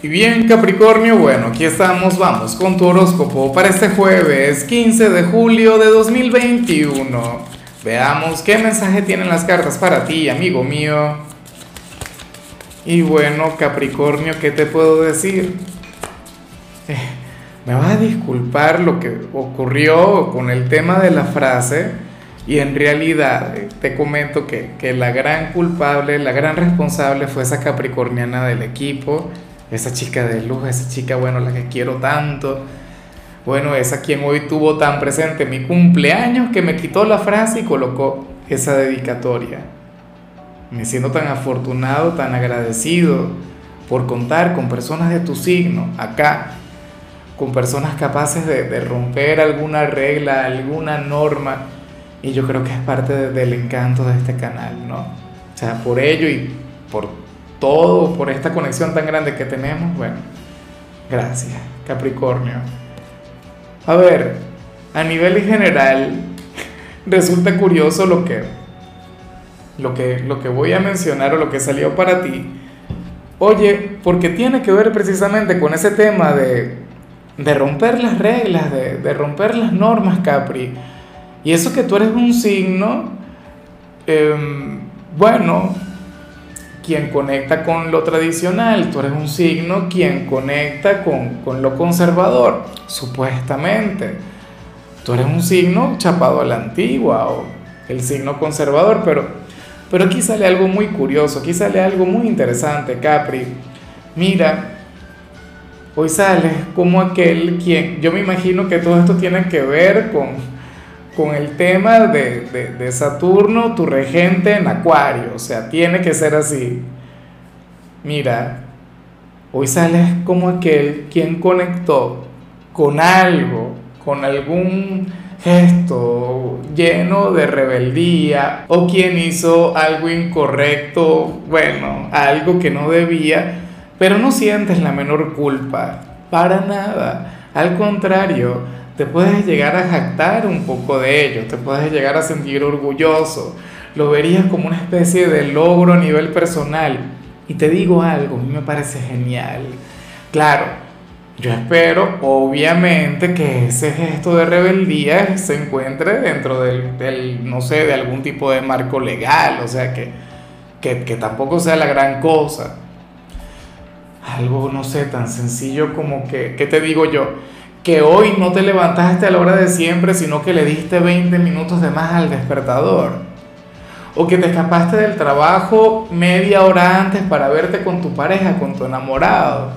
Y bien Capricornio, bueno, aquí estamos, vamos con tu horóscopo para este jueves 15 de julio de 2021. Veamos qué mensaje tienen las cartas para ti, amigo mío. Y bueno, Capricornio, ¿qué te puedo decir? Eh, me vas a disculpar lo que ocurrió con el tema de la frase y en realidad eh, te comento que, que la gran culpable, la gran responsable fue esa capricorniana del equipo esa chica de luz, esa chica, bueno, la que quiero tanto. Bueno, esa quien hoy tuvo tan presente mi cumpleaños que me quitó la frase y colocó esa dedicatoria. Me siento tan afortunado, tan agradecido por contar con personas de tu signo acá, con personas capaces de, romper alguna regla, alguna norma. Y yo creo que es parte del encanto de este canal, ¿no? O sea, por ello y por todo por esta conexión tan grande que tenemos, bueno, gracias, Capricornio. A ver, a nivel general, resulta curioso lo que, lo que, lo que voy a mencionar o lo que salió para ti. Oye, porque tiene que ver precisamente con ese tema de, de romper las reglas, de, de, romper las normas, Capri. Y eso que tú eres un signo, eh, bueno, quien conecta con lo tradicional, tú eres un signo quien conecta con, lo conservador, supuestamente. Tú eres un signo chapado a la antigua o el signo conservador, pero, pero aquí sale algo muy curioso, aquí sale algo muy interesante, Capri. Mira, hoy sales como aquel quien, yo me imagino que todo esto tiene que ver con con el tema de, Saturno, tu regente en Acuario, o sea, tiene que ser así. Mira, hoy sales como aquel quien conectó con algo, con algún gesto lleno de rebeldía o quien hizo algo incorrecto, bueno, algo que no debía, pero no sientes la menor culpa, para nada, al contrario, te puedes llegar a jactar un poco de ello, te puedes llegar a sentir orgulloso, lo verías como una especie de logro a nivel personal. Y te digo algo, a mí me parece genial. Claro, yo espero, obviamente, que ese gesto de rebeldía se encuentre dentro del, no sé, de algún tipo de marco legal, o sea, que, que, que tampoco sea la gran cosa. Algo, no sé, tan sencillo como que, ¿qué te digo yo? Que hoy no te levantaste a la hora de siempre, sino que le diste 20 minutos de más al despertador. O que te escapaste del trabajo media hora antes para verte con tu pareja, con tu enamorado.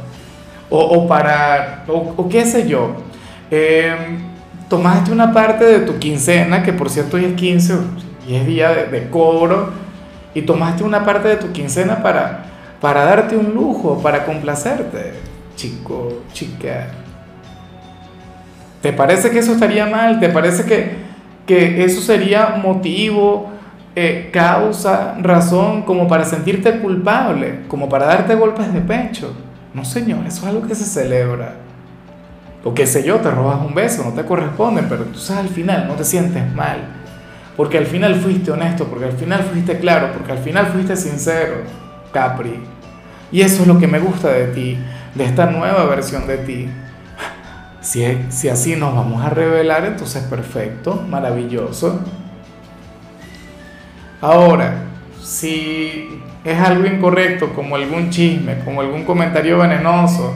O, para, o, qué sé yo. Em, tomaste una parte de tu quincena, que por cierto hoy es 15 y es día de, de cobro, y tomaste una parte de tu quincena para, para darte un lujo, para complacerte. Chico, chica ¿Te parece que eso estaría mal? ¿Te parece que, que eso sería motivo, eh, causa, razón como para sentirte culpable, como para darte golpes de pecho? No, señor, eso es algo que se celebra. O qué sé yo, te robas un beso, no te corresponde, pero tú sabes, al final no te sientes mal. Porque al final fuiste honesto, porque al final fuiste claro, porque al final fuiste sincero, Capri. Y eso es lo que me gusta de ti, de esta nueva versión de ti. Si, si así nos vamos a revelar, entonces perfecto, maravilloso. Ahora, si es algo incorrecto, como algún chisme, como algún comentario venenoso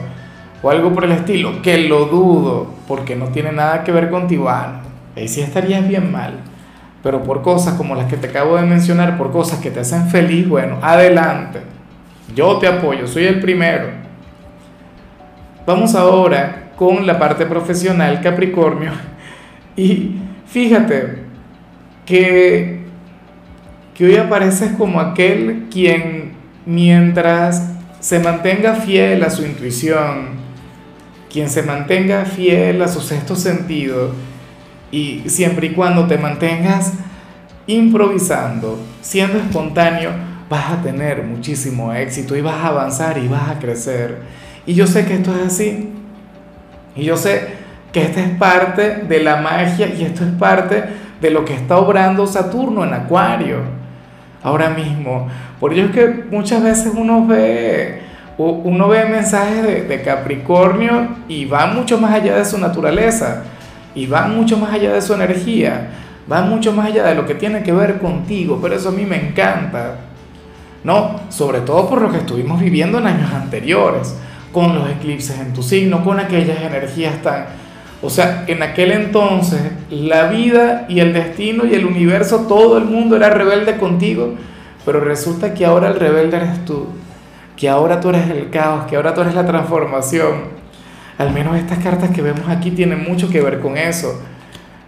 o algo por el estilo, que lo dudo, porque no tiene nada que ver con Tibano, ahí sí estarías bien mal. Pero por cosas como las que te acabo de mencionar, por cosas que te hacen feliz, bueno, adelante. Yo te apoyo, soy el primero. Vamos ahora con la parte profesional Capricornio. Y fíjate que, que hoy apareces como aquel quien mientras se mantenga fiel a su intuición, quien se mantenga fiel a su sexto sentido, y siempre y cuando te mantengas improvisando, siendo espontáneo, vas a tener muchísimo éxito y vas a avanzar y vas a crecer. Y yo sé que esto es así, y yo sé que esta es parte de la magia y esto es parte de lo que está obrando Saturno en Acuario ahora mismo. Por ello es que muchas veces uno ve uno ve mensajes de, Capricornio y van mucho más allá de su naturaleza, y van mucho más allá de su energía, van mucho más allá de lo que tiene que ver contigo, pero eso a mí me encanta. No, sobre todo por lo que estuvimos viviendo en años anteriores, con los eclipses en tu signo, con aquellas energías tan... O sea, en aquel entonces la vida y el destino y el universo, todo el mundo era rebelde contigo, pero resulta que ahora el rebelde eres tú que ahora tú eres el caos, que ahora tú eres la transformación. Al menos estas cartas que vemos aquí tienen mucho que ver con eso.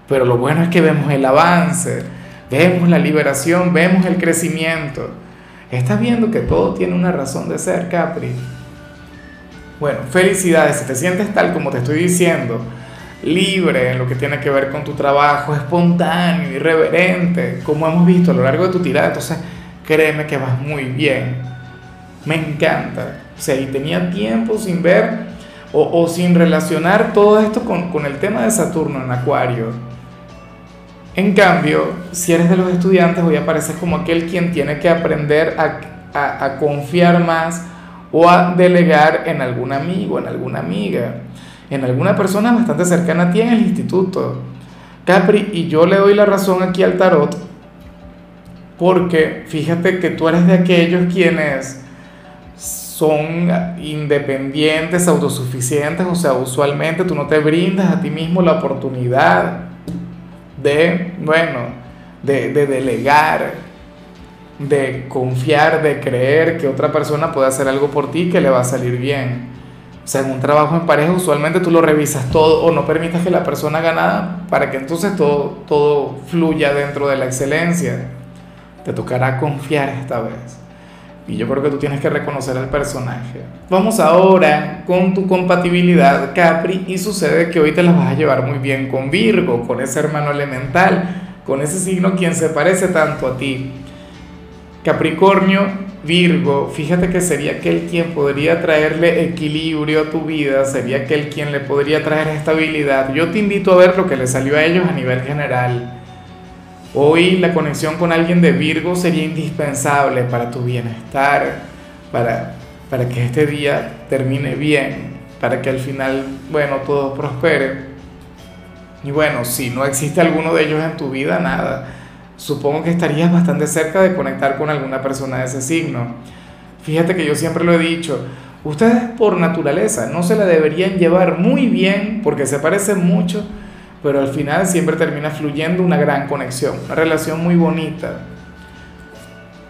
Pero lo bueno es que vemos el avance, vemos la liberación, vemos el crecimiento. Estás viendo que todo tiene una razón de ser, Capri. Bueno, felicidades, si te sientes tal como te estoy diciendo, libre en lo que tiene que ver con tu trabajo, espontáneo, irreverente, como hemos visto a lo largo de tu tirada, entonces créeme que vas muy bien me encanta. O sea, y tenía tiempo sin ver o, sin relacionar todo esto con, el tema de Saturno en Acuario. En cambio, si eres de los estudiantes, hoy apareces como aquel quien tiene que aprender a, a confiar más o a delegar en algún amigo, en alguna amiga, en alguna persona bastante cercana a ti en el instituto. Capri, y yo le doy la razón aquí al tarot, porque fíjate que tú eres de aquellos quienes son independientes, autosuficientes, o sea, usualmente tú no te brindas a ti mismo la oportunidad de, bueno, de, delegar, de confiar, de creer que otra persona puede hacer algo por ti que le va a salir bien. O sea, en un trabajo en pareja usualmente tú lo revisas todo o no permitas que la persona haga nada para que entonces todo, todo fluya dentro de la excelencia. Te tocará confiar esta vez. Y yo creo que tú tienes que reconocer al personaje. Vamos ahora con tu compatibilidad Capri y sucede que hoy te la vas a llevar muy bien con Virgo, con ese hermano elemental, con ese signo quien se parece tanto a ti. Capricornio, Virgo, fíjate que sería aquel quien podría traerle equilibrio a tu vida, sería aquel quien le podría traer estabilidad. Yo te invito a ver lo que le salió a ellos a nivel general. Hoy la conexión con alguien de Virgo sería indispensable para tu bienestar, para, para que este día termine bien, para que al final, bueno, todo prospere. Y bueno, si no existe alguno de ellos en tu vida, nada. Supongo que estarías bastante cerca de conectar con alguna persona de ese signo. Fíjate que yo siempre lo he dicho, ustedes por naturaleza no se la deberían llevar muy bien porque se parecen mucho pero al final siempre termina fluyendo una gran conexión, una relación muy bonita.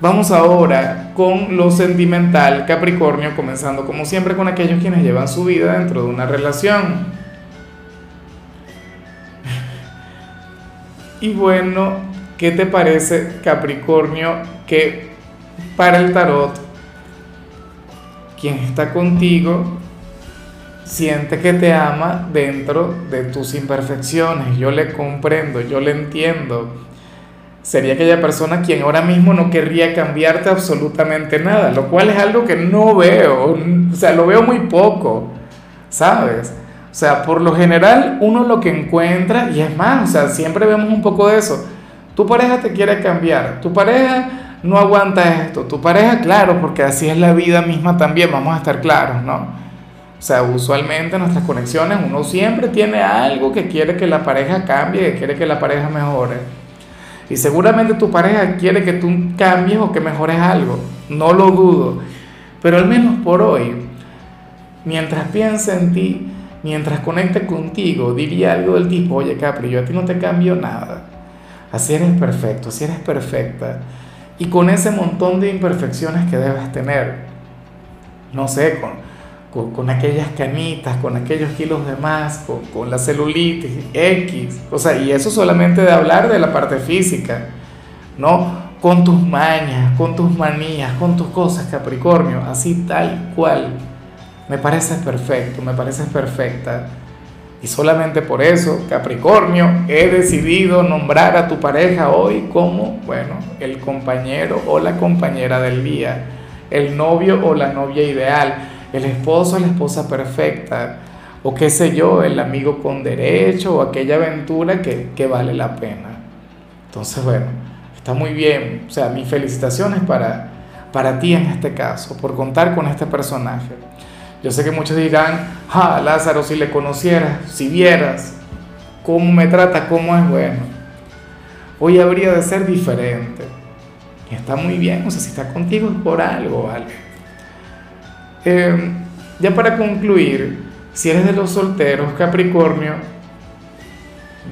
Vamos ahora con lo sentimental, Capricornio, comenzando como siempre con aquellos quienes llevan su vida dentro de una relación. Y bueno, ¿qué te parece, Capricornio, que para el tarot, quien está contigo siente que te ama dentro de tus imperfecciones. Yo le comprendo, yo le entiendo. Sería aquella persona quien ahora mismo no querría cambiarte absolutamente nada, lo cual es algo que no veo, o sea, lo veo muy poco, ¿sabes? O sea, por lo general uno lo que encuentra, y es más, o sea, siempre vemos un poco de eso, tu pareja te quiere cambiar, tu pareja no aguanta esto, tu pareja, claro, porque así es la vida misma también, vamos a estar claros, ¿no? O sea, usualmente en nuestras conexiones uno siempre tiene algo que quiere que la pareja cambie, que quiere que la pareja mejore. Y seguramente tu pareja quiere que tú cambies o que mejores algo, no lo dudo. Pero al menos por hoy, mientras piense en ti, mientras conecte contigo, diría algo del tipo, oye Capri, yo a ti no te cambio nada. Así eres perfecto, así eres perfecta. Y con ese montón de imperfecciones que debes tener, no sé, con con, aquellas canitas, con aquellos kilos de más, con, la celulitis X, o sea, y eso solamente de hablar de la parte física, ¿no? Con tus mañas, con tus manías, con tus cosas, Capricornio, así tal cual. Me parece perfecto, me parece perfecta. Y solamente por eso, Capricornio, he decidido nombrar a tu pareja hoy como, bueno, el compañero o la compañera del día, el novio o la novia ideal el esposo o la esposa perfecta, o qué sé yo, el amigo con derecho, o aquella aventura que, que vale la pena. Entonces, bueno, está muy bien. O sea, mis felicitaciones para, para ti en este caso, por contar con este personaje. Yo sé que muchos dirán, ah, Lázaro, si le conocieras, si vieras cómo me trata, cómo es bueno, hoy habría de ser diferente. Y está muy bien, o sea, si está contigo es por algo, ¿vale? Eh, ya para concluir, si eres de los solteros, Capricornio,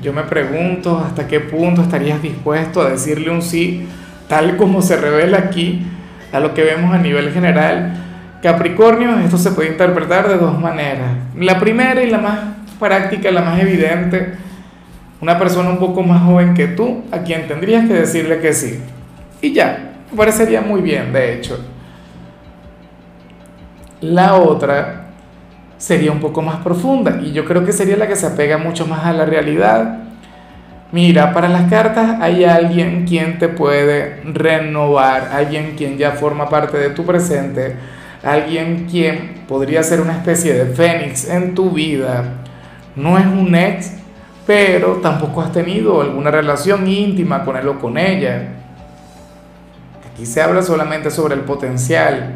yo me pregunto hasta qué punto estarías dispuesto a decirle un sí, tal como se revela aquí, a lo que vemos a nivel general. Capricornio, esto se puede interpretar de dos maneras. La primera y la más práctica, la más evidente, una persona un poco más joven que tú, a quien tendrías que decirle que sí. Y ya, parecería muy bien, de hecho. La otra sería un poco más profunda y yo creo que sería la que se apega mucho más a la realidad. Mira, para las cartas hay alguien quien te puede renovar, alguien quien ya forma parte de tu presente, alguien quien podría ser una especie de fénix en tu vida. No es un ex, pero tampoco has tenido alguna relación íntima con él o con ella. Aquí se habla solamente sobre el potencial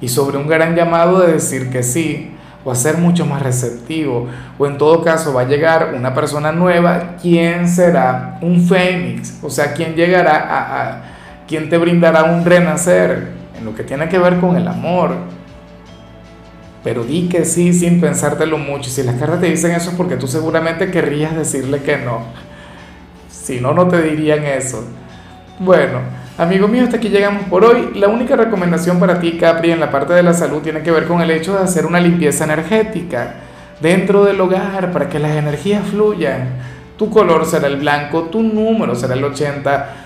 y sobre un gran llamado de decir que sí o a ser mucho más receptivo, o en todo caso va a llegar una persona nueva, ¿quién será? Un fénix, o sea, ¿quién llegará a, a quién te brindará un renacer en lo que tiene que ver con el amor? Pero di que sí sin pensártelo mucho. Y si las cartas te dicen eso es porque tú seguramente querrías decirle que no. Si no, no te dirían eso. Bueno, amigo mío, hasta aquí llegamos por hoy. La única recomendación para ti, Capri, en la parte de la salud tiene que ver con el hecho de hacer una limpieza energética dentro del hogar para que las energías fluyan. Tu color será el blanco, tu número será el 80.